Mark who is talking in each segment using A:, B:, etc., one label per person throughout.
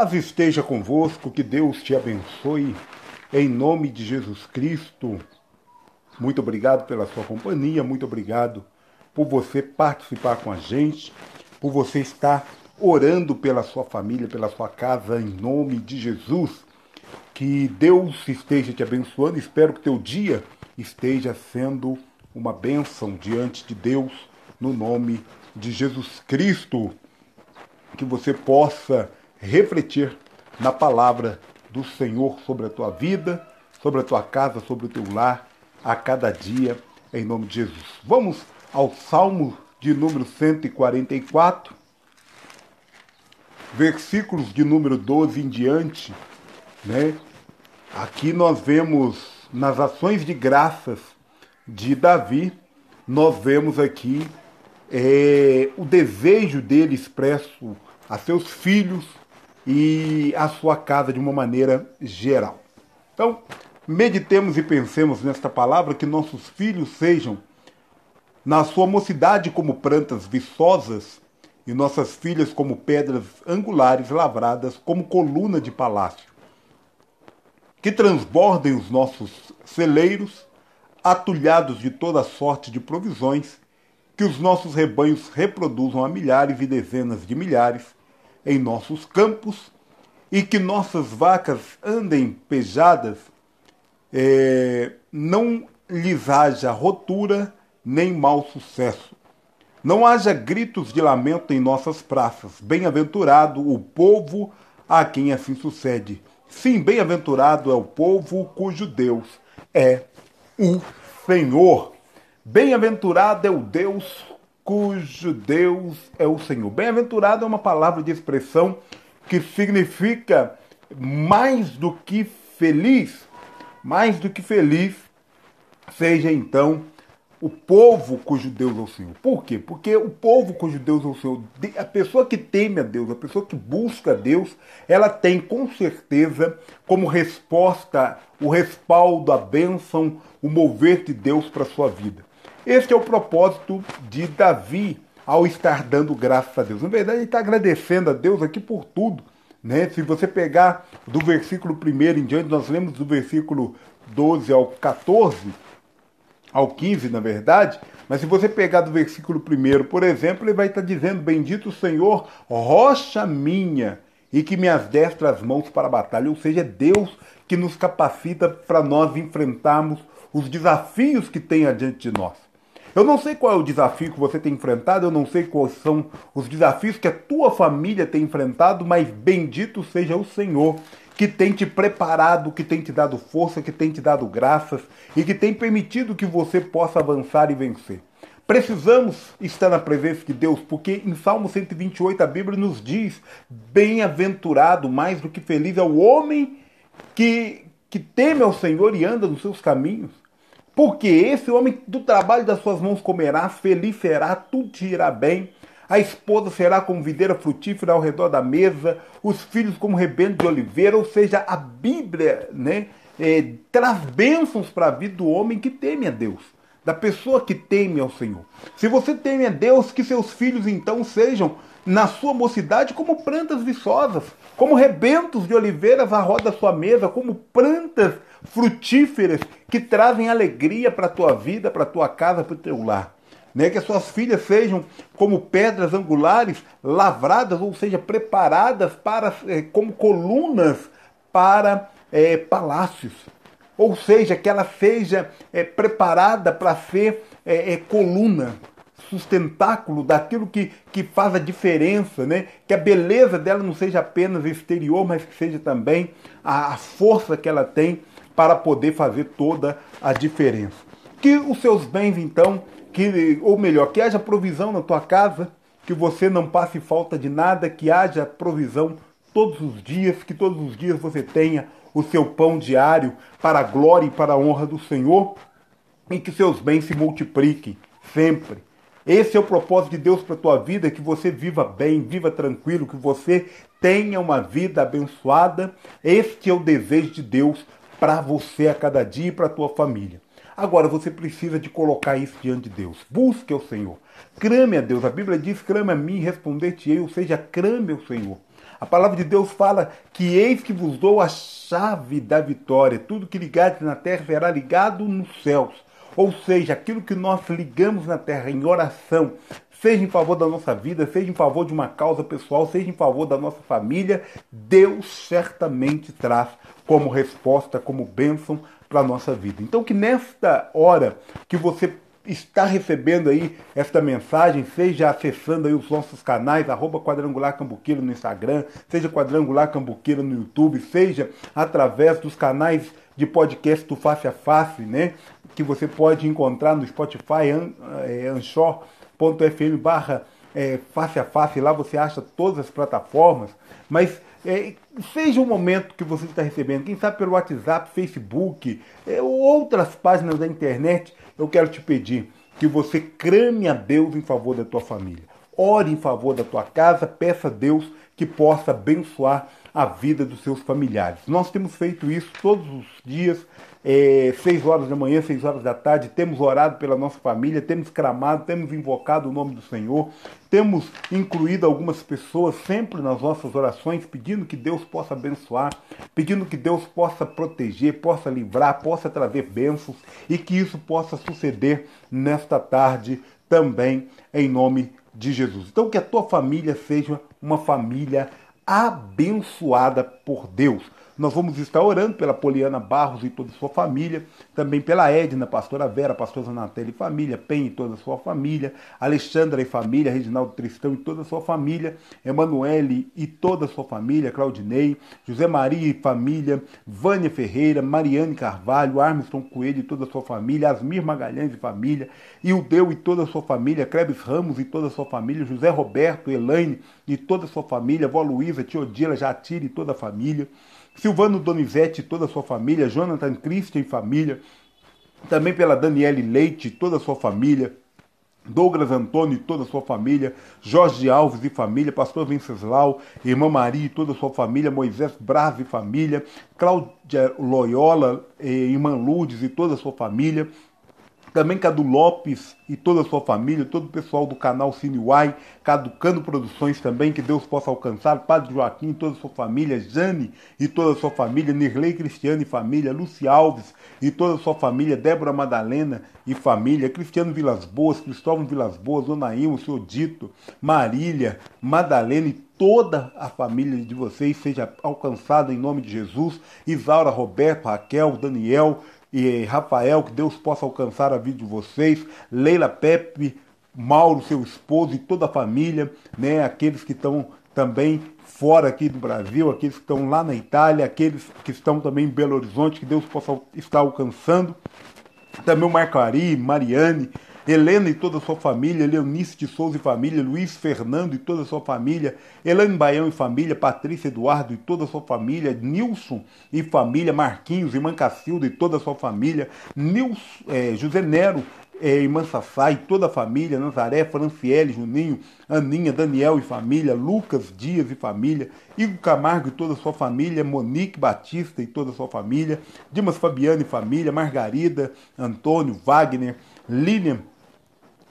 A: paz esteja convosco, que Deus te abençoe, em nome de Jesus Cristo. Muito obrigado pela sua companhia, muito obrigado por você participar com a gente, por você estar orando pela sua família, pela sua casa, em nome de Jesus. Que Deus esteja te abençoando, espero que teu dia esteja sendo uma bênção diante de Deus, no nome de Jesus Cristo. Que você possa refletir na palavra do Senhor sobre a tua vida, sobre a tua casa, sobre o teu lar, a cada dia, em nome de Jesus. Vamos ao Salmo de número 144, versículos de número 12 em diante, né? Aqui nós vemos nas ações de graças de Davi, nós vemos aqui é, o desejo dele expresso a seus filhos, e a sua casa de uma maneira geral. Então, meditemos e pensemos nesta palavra que nossos filhos sejam, na sua mocidade, como plantas viçosas e nossas filhas como pedras angulares lavradas como coluna de palácio. Que transbordem os nossos celeiros, atulhados de toda sorte de provisões, que os nossos rebanhos reproduzam a milhares e dezenas de milhares em nossos campos e que nossas vacas andem pejadas, é, não lhes haja rotura nem mau sucesso. Não haja gritos de lamento em nossas praças. Bem-aventurado o povo a quem assim sucede. Sim, bem-aventurado é o povo cujo Deus é o Senhor. Bem-aventurado é o Deus cujo Deus é o Senhor. Bem-aventurado é uma palavra de expressão que significa mais do que feliz, mais do que feliz, seja então o povo cujo Deus é o Senhor. Por quê? Porque o povo cujo Deus é o Senhor, a pessoa que teme a Deus, a pessoa que busca a Deus, ela tem com certeza como resposta o respaldo, a bênção, o mover de Deus para a sua vida. Este é o propósito de Davi ao estar dando graças a Deus. Na verdade, ele está agradecendo a Deus aqui por tudo. Né? Se você pegar do versículo 1 em diante, nós lemos do versículo 12 ao 14, ao 15, na verdade, mas se você pegar do versículo 1, por exemplo, ele vai estar dizendo: Bendito o Senhor, rocha minha, e que me destra as mãos para a batalha. Ou seja, é Deus que nos capacita para nós enfrentarmos os desafios que tem adiante de nós. Eu não sei qual é o desafio que você tem enfrentado, eu não sei quais são os desafios que a tua família tem enfrentado, mas bendito seja o Senhor que tem te preparado, que tem te dado força, que tem te dado graças e que tem permitido que você possa avançar e vencer. Precisamos estar na presença de Deus, porque em Salmo 128 a Bíblia nos diz: bem-aventurado, mais do que feliz é o homem que, que teme ao Senhor e anda nos seus caminhos. Porque esse homem do trabalho das suas mãos comerá, feliz será, tudo irá bem. A esposa será como videira frutífera ao redor da mesa, os filhos como rebento de oliveira, ou seja, a Bíblia né, é, traz bênçãos para a vida do homem que teme a Deus, da pessoa que teme ao Senhor. Se você teme a Deus, que seus filhos então sejam, na sua mocidade, como plantas viçosas, como rebentos de oliveiras à roda da sua mesa, como plantas frutíferas que trazem alegria para a tua vida, para a tua casa, para o teu lar. Né? Que as suas filhas sejam como pedras angulares lavradas, ou seja, preparadas para é, como colunas para é, palácios. Ou seja, que ela seja é, preparada para ser coluna, sustentáculo daquilo que, que faz a diferença, né? que a beleza dela não seja apenas exterior, mas que seja também a, a força que ela tem para poder fazer toda a diferença. Que os seus bens, então, que, ou melhor, que haja provisão na tua casa, que você não passe falta de nada, que haja provisão todos os dias, que todos os dias você tenha o seu pão diário para a glória e para a honra do Senhor, e que seus bens se multipliquem sempre. Esse é o propósito de Deus para a tua vida, que você viva bem, viva tranquilo, que você tenha uma vida abençoada. Este é o desejo de Deus para você a cada dia e para a tua família. Agora você precisa de colocar isso diante de Deus. Busque o Senhor. Crame a Deus. A Bíblia diz: crame a mim responder-te-ei, ou seja, crame ao Senhor. A palavra de Deus fala que eis que vos dou a chave da vitória. Tudo que ligares na terra será ligado nos céus. Ou seja, aquilo que nós ligamos na terra em oração, seja em favor da nossa vida, seja em favor de uma causa pessoal, seja em favor da nossa família, Deus certamente traz como resposta, como bênção para a nossa vida. Então que nesta hora que você está recebendo aí esta mensagem, seja acessando aí os nossos canais, arroba Quadrangular Cambuqueiro no Instagram, seja Quadrangular Cambuqueiro no YouTube, seja através dos canais de podcast do Face a Face, né? Que você pode encontrar no Spotify, an, é, Anchor, fm barra é, face a face, lá você acha todas as plataformas, mas é, seja o momento que você está recebendo, quem sabe pelo WhatsApp, Facebook, é, ou outras páginas da internet, eu quero te pedir que você crame a Deus em favor da tua família. Ore em favor da tua casa, peça a Deus que possa abençoar a vida dos seus familiares. Nós temos feito isso todos os dias, é, seis horas da manhã, seis horas da tarde, temos orado pela nossa família, temos clamado, temos invocado o nome do Senhor, temos incluído algumas pessoas sempre nas nossas orações, pedindo que Deus possa abençoar, pedindo que Deus possa proteger, possa livrar, possa trazer bênçãos e que isso possa suceder nesta tarde também, em nome de Jesus. Então, que a tua família seja uma família abençoada por Deus. Nós vamos estar orando pela Poliana Barros e toda a sua família, também pela Edna, pastora Vera, pastora Zanatelli e família, Pen e toda a sua família, Alexandra e família, Reginaldo Tristão e toda a sua família, Emanuele e toda a sua família, Claudinei, José Maria e família, Vânia Ferreira, Mariane Carvalho, Armstrong Coelho e toda a sua família, Asmir Magalhães e família, Ildeu e toda a sua família, Crebes Ramos e toda a sua família, José Roberto, Elaine e toda a sua família, Vó Luísa, Tiodila, Jatira e toda a família, Silvano Donizete e toda a sua família, Jonathan Christian e família, também pela Daniele Leite e toda a sua família, Douglas Antônio e toda a sua família, Jorge Alves e família, Pastor Venceslau, Irmã Maria e toda a sua família, Moisés Braz e família, Cláudia Loyola, Irmã Lourdes e toda a sua família, também Cadu Lopes e toda a sua família, todo o pessoal do canal Cine Uai, Caducando Produções também, que Deus possa alcançar, Padre Joaquim e toda a sua família, Jane e toda a sua família, Nirley Cristiano e família, Luci Alves e toda a sua família, Débora Madalena e família, Cristiano Vilas Boas, Cristóvão Vilas Boas, Onaímo, seu Dito, Marília, Madalena e toda a família de vocês seja alcançada em nome de Jesus, Isaura, Roberto, Raquel, Daniel, e Rafael, que Deus possa alcançar a vida de vocês, Leila Pepe, Mauro, seu esposo e toda a família, né? Aqueles que estão também fora aqui do Brasil, aqueles que estão lá na Itália, aqueles que estão também em Belo Horizonte, que Deus possa estar alcançando. Também o Marco Ari, Mariane, Helena e toda a sua família, Leonice de Souza e família, Luiz Fernando e toda a sua família, Elaine Baião e família, Patrícia Eduardo e toda a sua família, Nilson e família, Marquinhos, irmã Cacilda e toda a sua família, Nilson, é, José Nero é, irmã Sassá e toda a família, Nazaré, Franciele, Juninho, Aninha, Daniel e família, Lucas Dias e família, Igor Camargo e toda a sua família, Monique Batista e toda a sua família, Dimas Fabiano e família, Margarida, Antônio, Wagner, Lilian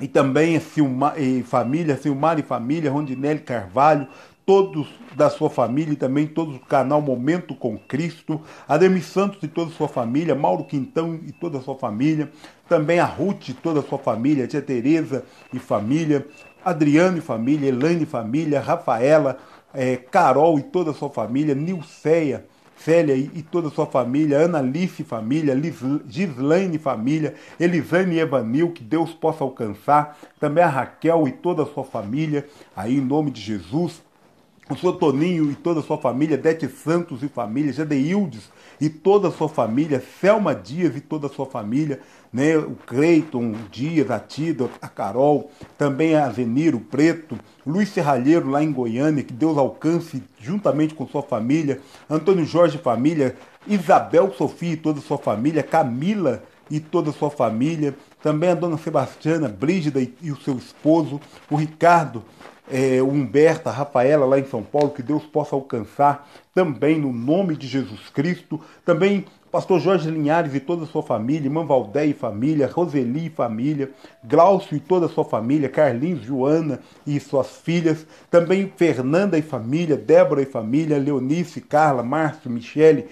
A: e também Silmar, e família, Silmar e família, Rondinelli Carvalho, todos da sua família e também todos do canal Momento com Cristo, Ademir Santos e toda a sua família, Mauro Quintão e toda a sua família, também a Ruth e toda a sua família, Tia Tereza e família, Adriano e família, Elaine e família, Rafaela, é, Carol e toda a sua família, Nilceia, Célia e toda a sua família, Ana Alice família, Gislaine e família, Elisane e Evanil, que Deus possa alcançar, também a Raquel e toda a sua família, aí em nome de Jesus, o seu Toninho e toda a sua família, Dete Santos e família, Jadeildes e toda a sua família, Selma Dias e toda a sua família, né? o Creiton Dias, a Tida, a Carol, também a Zeniro Preto, Luiz Serralheiro lá em Goiânia, que Deus alcance juntamente com sua família, Antônio Jorge família, Isabel Sofia e toda a sua família, Camila e toda a sua família, também a dona Sebastiana, Brígida e, e o seu esposo, o Ricardo é, o Humberto, a Rafaela lá em São Paulo, que Deus possa alcançar também no nome de Jesus Cristo. Também Pastor Jorge Linhares e toda a sua família, irmã Valdé e família, Roseli e família, Glaucio e toda a sua família, Carlinhos, Joana e suas filhas, também Fernanda e família, Débora e família, Leonice, Carla, Márcio, Michele,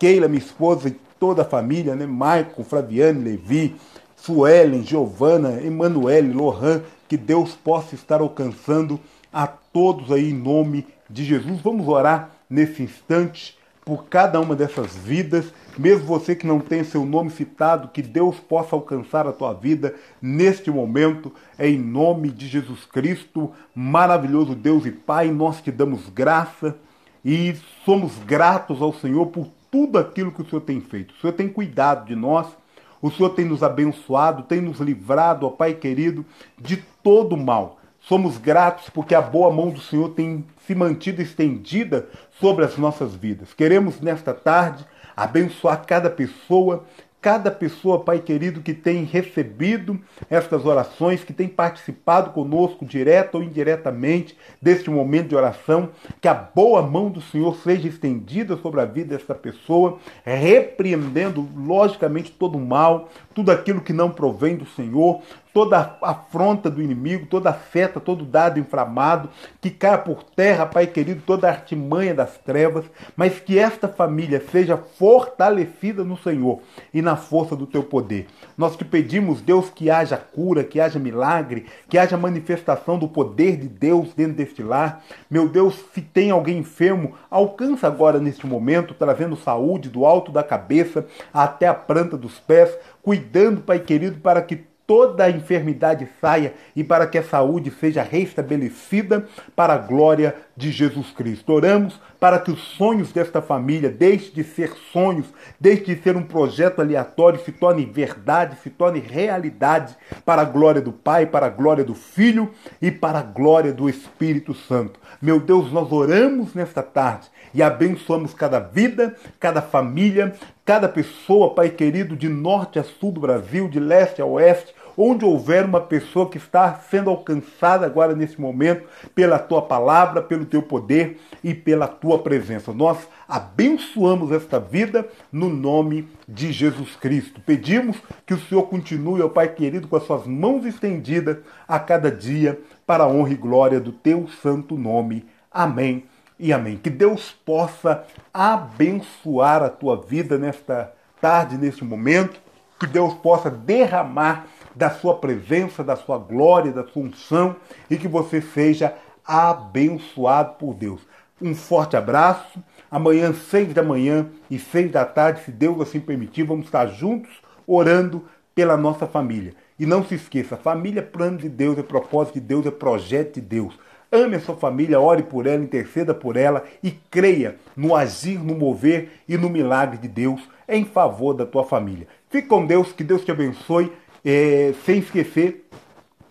A: Keila, minha esposa e toda a família, né? Maicon, Flaviane, Levi, Suelen, Giovana, Emanuele, Lohan, que Deus possa estar alcançando a todos aí em nome de Jesus. Vamos orar nesse instante por cada uma dessas vidas, mesmo você que não tem seu nome citado, que Deus possa alcançar a tua vida neste momento, em nome de Jesus Cristo, maravilhoso Deus e Pai, nós te damos graça e somos gratos ao Senhor por tudo aquilo que o Senhor tem feito. O Senhor tem cuidado de nós, o Senhor tem nos abençoado, tem nos livrado, ó Pai querido, de todo mal. Somos gratos porque a boa mão do Senhor tem se mantido estendida sobre as nossas vidas. Queremos nesta tarde abençoar cada pessoa, cada pessoa, Pai querido, que tem recebido estas orações, que tem participado conosco, direta ou indiretamente, deste momento de oração, que a boa mão do Senhor seja estendida sobre a vida dessa pessoa, repreendendo, logicamente, todo o mal, tudo aquilo que não provém do Senhor, toda afronta do inimigo, toda seta, todo dado inflamado, que caia por terra, Pai querido, toda artimanha das trevas, mas que esta família seja fortalecida no Senhor e na força do teu poder. Nós te pedimos, Deus, que haja cura, que haja milagre, que haja manifestação do poder de Deus dentro deste lar. Meu Deus, se tem alguém enfermo, alcança agora neste momento, trazendo saúde do alto da cabeça até a planta dos pés, cuidando, Pai querido, para que toda a enfermidade saia e para que a saúde seja restabelecida para a glória de Jesus Cristo. Oramos para que os sonhos desta família deixe de ser sonhos, deixe de ser um projeto aleatório, se torne verdade, se torne realidade para a glória do Pai, para a glória do Filho e para a glória do Espírito Santo. Meu Deus, nós oramos nesta tarde e abençoamos cada vida, cada família, cada pessoa, Pai querido, de norte a sul do Brasil, de leste a oeste, onde houver uma pessoa que está sendo alcançada agora nesse momento pela tua palavra, pelo teu poder e pela tua presença. Nós abençoamos esta vida no nome de Jesus Cristo. Pedimos que o Senhor continue, ó Pai querido, com as suas mãos estendidas a cada dia para a honra e glória do teu santo nome. Amém e amém. Que Deus possa abençoar a tua vida nesta tarde, neste momento. Que Deus possa derramar da sua presença, da sua glória, da sua unção e que você seja abençoado por Deus. Um forte abraço. Amanhã, seis da manhã e seis da tarde, se Deus assim permitir, vamos estar juntos orando pela nossa família. E não se esqueça, família é plano de Deus, é propósito de Deus, é projeto de Deus. Ame a sua família, ore por ela, interceda por ela e creia no agir, no mover e no milagre de Deus em favor da tua família. Fique com Deus, que Deus te abençoe é, sem esquecer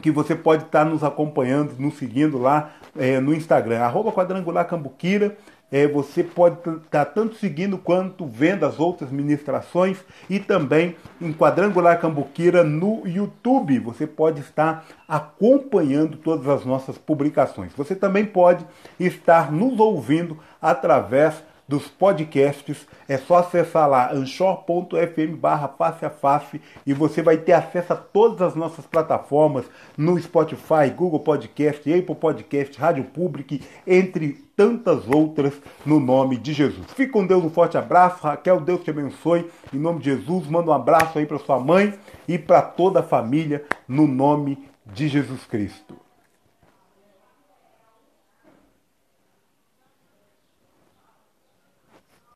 A: que você pode estar nos acompanhando, nos seguindo lá é, no Instagram, arroba quadrangular cambuquira. É, você pode estar tanto seguindo quanto vendo as outras ministrações e também em Quadrangular Cambuquira no YouTube. Você pode estar acompanhando todas as nossas publicações. Você também pode estar nos ouvindo através dos podcasts. É só acessar lá anchor.fm barra face a face e você vai ter acesso a todas as nossas plataformas no Spotify, Google Podcast, Apple Podcast, Rádio Public, entre tantas outras no nome de Jesus. Fique com Deus, um forte abraço. Raquel, Deus te abençoe. Em nome de Jesus, manda um abraço aí para sua mãe e para toda a família no nome de Jesus Cristo.